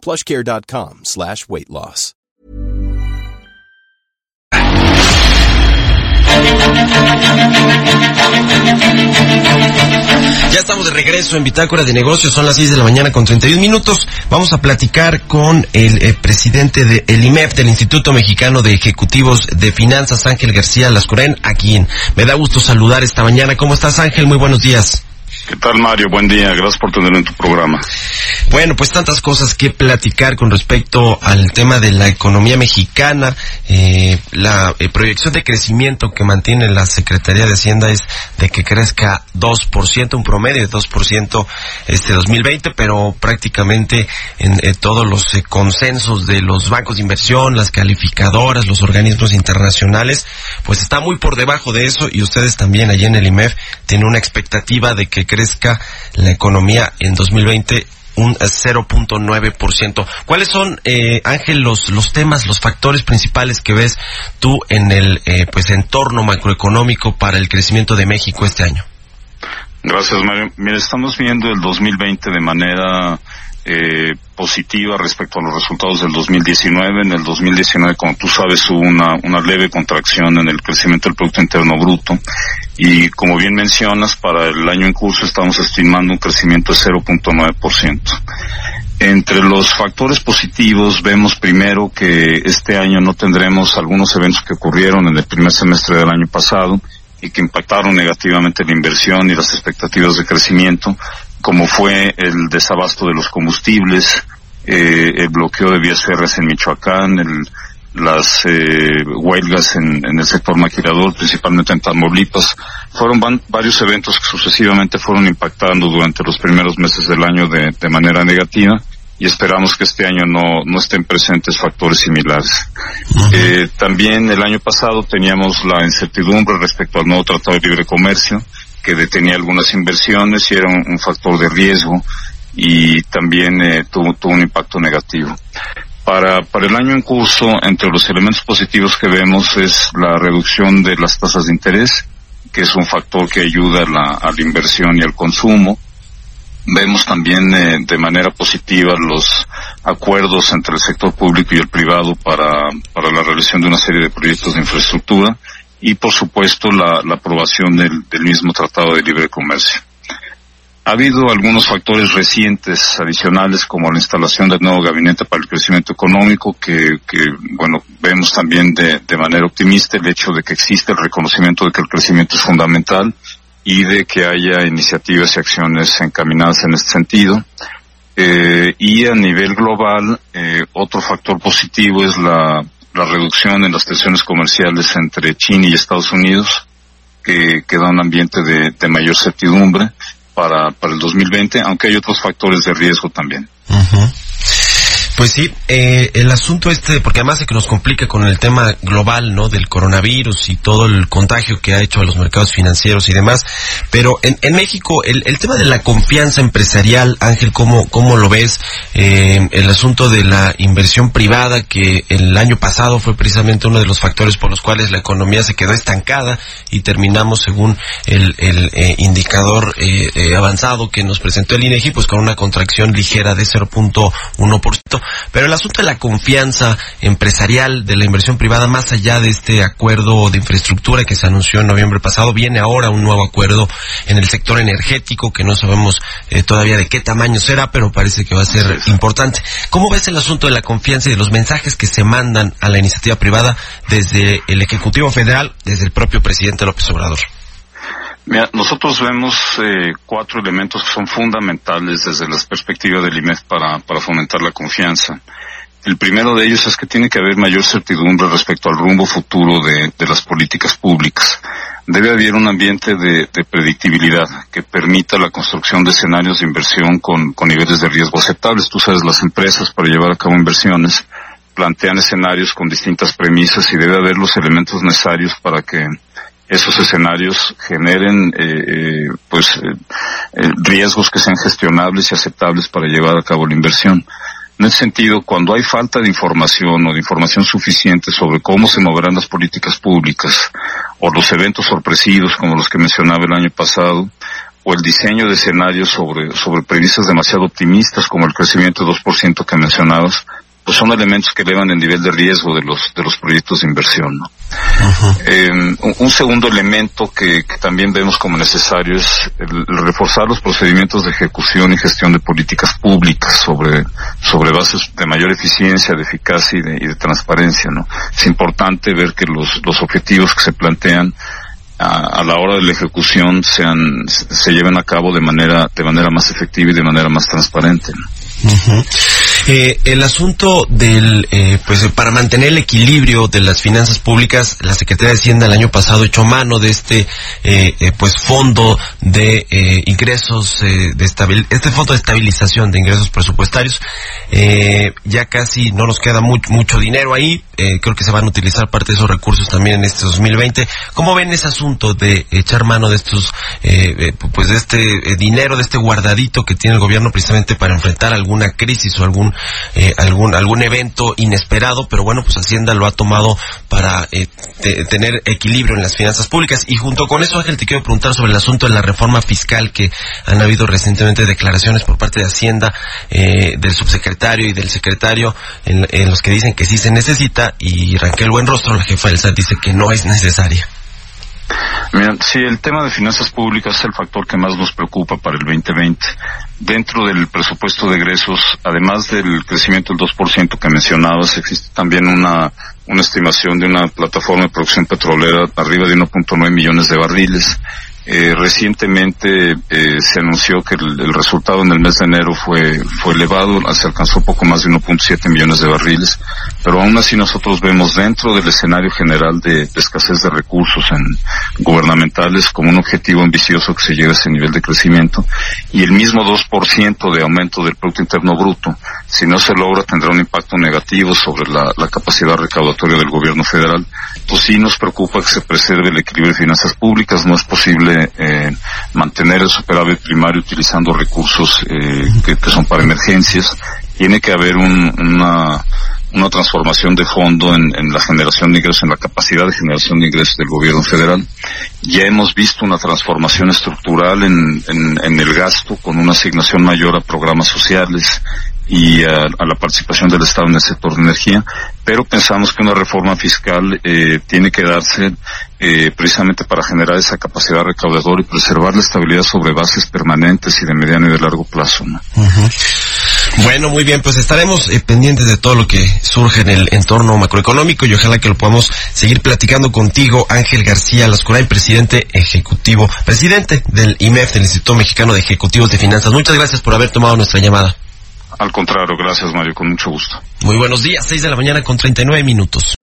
plushcare.com slash weight loss. Ya estamos de regreso en Bitácora de Negocios, son las 6 de la mañana con 31 minutos. Vamos a platicar con el, eh, presidente del de IMEF, del Instituto Mexicano de Ejecutivos de Finanzas, Ángel García Lascorén, a quien me da gusto saludar esta mañana. ¿Cómo estás Ángel? Muy buenos días. ¿Qué tal Mario? Buen día, gracias por tenerlo en tu programa. Bueno, pues tantas cosas que platicar con respecto al tema de la economía mexicana. Eh, la eh, proyección de crecimiento que mantiene la Secretaría de Hacienda es de que crezca 2%, un promedio de 2% este 2020, pero prácticamente en, todos los eh, consensos de los bancos de inversión, las calificadoras, los organismos internacionales, pues está muy por debajo de eso y ustedes también allí en el IMEF tienen una expectativa de que crezca la economía en 2020 un 0.9%. ¿Cuáles son, eh, Ángel, los, los temas, los factores principales que ves tú en el eh, pues entorno macroeconómico para el crecimiento de México este año? Gracias, Mario. Mira, estamos viendo el 2020 de manera eh, positiva respecto a los resultados del 2019. En el 2019, como tú sabes, hubo una, una leve contracción en el crecimiento del Producto Interno Bruto y como bien mencionas, para el año en curso estamos estimando un crecimiento de 0.9%. Entre los factores positivos vemos primero que este año no tendremos algunos eventos que ocurrieron en el primer semestre del año pasado y que impactaron negativamente la inversión y las expectativas de crecimiento, como fue el desabasto de los combustibles, eh, el bloqueo de vías férreas en Michoacán, el, las eh, huelgas en, el sector maquilador, principalmente en Tamaulipas. Fueron varios eventos que sucesivamente fueron impactando durante los primeros meses del año de, de manera negativa y esperamos que este año no, no estén presentes factores similares. Eh, también el año pasado teníamos la incertidumbre respecto al nuevo Tratado de Libre Comercio que detenía algunas inversiones y era un, factor de riesgo y también eh, tuvo, un impacto negativo. Para, para el año en curso, entre los elementos positivos que vemos es la reducción de las tasas de interés, que es un factor que ayuda a la, a la inversión y al consumo. Vemos también eh, de manera positiva los acuerdos entre el sector público y el privado para, para la realización de una serie de proyectos de infraestructura y, por supuesto, la, la aprobación del, del mismo Tratado de Libre Comercio. Ha habido algunos factores recientes adicionales como la instalación del nuevo gabinete para el crecimiento económico que, que bueno, vemos también de, de, manera optimista el hecho de que existe el reconocimiento de que el crecimiento es fundamental y de que haya iniciativas y acciones encaminadas en este sentido. Eh, y a nivel global, eh, otro factor positivo es la, la reducción en las tensiones comerciales entre China y Estados Unidos, que, que da un ambiente de, mayor certidumbre para, para el 2020, aunque hay otros factores de riesgo también. Pues sí, eh, el asunto este, porque además de que nos complica con el tema global, ¿no? Del coronavirus y todo el contagio que ha hecho a los mercados financieros y demás. Pero en, en México, el, el, tema de la confianza empresarial, Ángel, ¿cómo, cómo lo ves? Eh, el asunto de la inversión privada, que el año pasado fue precisamente uno de los factores por los cuales la economía se quedó estancada y terminamos según el, el eh, indicador eh, eh avanzado que nos presentó el INEGI, pues con una contracción ligera de 0.1%. Pero el asunto de la confianza empresarial de la inversión privada, más allá de este acuerdo de infraestructura que se anunció en noviembre pasado, viene ahora un nuevo acuerdo en el sector energético que no sabemos eh, todavía de qué tamaño será, pero parece que va a ser importante. ¿Cómo ves el asunto de la confianza y de los mensajes que se mandan a la iniciativa privada desde el Ejecutivo Federal, desde el propio presidente López Obrador? Mira, nosotros vemos eh, cuatro elementos que son fundamentales desde la perspectiva del IMEF para, para fomentar la confianza. El primero de ellos es que tiene que haber mayor certidumbre respecto al rumbo futuro de, de las políticas públicas. Debe haber un ambiente de, de, predictibilidad que permita la construcción de escenarios de inversión con, con niveles de riesgo aceptables. Tú sabes, las empresas para llevar a cabo inversiones plantean escenarios con distintas premisas y debe haber los elementos necesarios para que esos escenarios generen eh, pues riesgos que sean gestionables y aceptables para llevar a cabo la inversión. En ese sentido, cuando hay falta de información o de información suficiente sobre cómo se moverán las políticas públicas o los eventos sorpresivos como los que mencionaba el año pasado, o el diseño de escenarios sobre, sobre premisas demasiado optimistas como el crecimiento de 2% que mencionabas, pues son elementos que elevan el nivel de riesgo de los de los proyectos de inversión. ¿no? Em, un, segundo elemento que, también vemos como necesario es el, reforzar los procedimientos de ejecución y gestión de políticas públicas sobre sobre bases de mayor eficiencia, de eficacia y de, transparencia. ¿no? Es importante ver que los los objetivos que se plantean a, la hora de la ejecución sean se lleven a cabo de manera de manera más efectiva y de manera más transparente. Eh, el asunto del, eh, pues para mantener el equilibrio de las finanzas públicas, la Secretaría de Hacienda el año pasado echó mano de este, eh, eh pues fondo de eh, ingresos, de estabil este fondo de estabilización de ingresos presupuestarios. ya casi no nos queda mucho dinero ahí. creo que se van a utilizar parte de esos recursos también en este 2020. ¿Cómo ven ese asunto de echar mano de estos, pues de este dinero, de este guardadito que tiene el gobierno precisamente para enfrentar alguna crisis o algún eh, algún algún evento inesperado, pero bueno, pues Hacienda lo ha tomado para eh, tener equilibrio en las finanzas públicas. Y junto con eso, Ángel, te quiero preguntar sobre el asunto de la reforma fiscal que han habido recientemente declaraciones por parte de Hacienda, eh, del subsecretario y del secretario, en, los que dicen que sí se necesita y Raquel Buenrostro, la jefa del SAT, dice que no es necesaria. Mira, sí, el tema de finanzas públicas es el factor que más nos preocupa para el 2020. Dentro del presupuesto de egresos, además del crecimiento del 2% que mencionabas, existe también una, una estimación de una plataforma de producción petrolera arriba de 1.9 millones de barriles. Eh, recientemente eh, se anunció que el, resultado en el mes de enero fue, fue elevado, se alcanzó poco más de 1.7 millones de barriles, pero aún así nosotros vemos dentro del escenario general de, escasez de recursos en, gubernamentales como un objetivo ambicioso que se llegue a ese nivel de crecimiento y el mismo 2% de aumento del Producto Interno Bruto, si no se logra tendrá un impacto negativo sobre la, capacidad recaudatoria del gobierno federal. Pues sí nos preocupa que se preserve el equilibrio de finanzas públicas, no es posible eh, mantener el superávit primario utilizando recursos eh, que, son para emergencias. Tiene que haber una, una transformación de fondo en, la generación de ingresos, en la capacidad de generación de ingresos del gobierno federal. Ya hemos visto una transformación estructural en, en el gasto con una asignación mayor a programas sociales y a, la participación del Estado en el sector de energía, pero pensamos que una reforma fiscal eh, tiene que darse eh, precisamente para generar esa capacidad recaudadora y preservar la estabilidad sobre bases permanentes y de mediano y de largo plazo. Bueno, muy bien, pues estaremos eh, pendientes de todo lo que surge en el entorno macroeconómico y ojalá que lo podamos seguir platicando contigo, Ángel García Lascuray, presidente ejecutivo, presidente del IMEF, del Instituto Mexicano de Ejecutivos de Finanzas. Muchas gracias por haber tomado nuestra llamada. Al contrario, gracias Mario, con mucho gusto. Muy buenos días, 6 de la mañana con 39 minutos.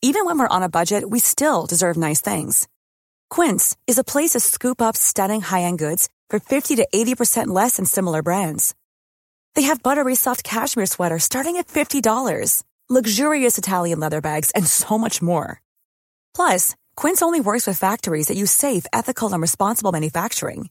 Even when we're on a budget, we still deserve nice things. Quince is a place to scoop up stunning high-end goods for 50 to 80% less than similar brands. They have buttery soft cashmere sweaters starting at $50, luxurious Italian leather bags, and so much more. Plus, Quince only works with factories that use safe, ethical, and responsible manufacturing.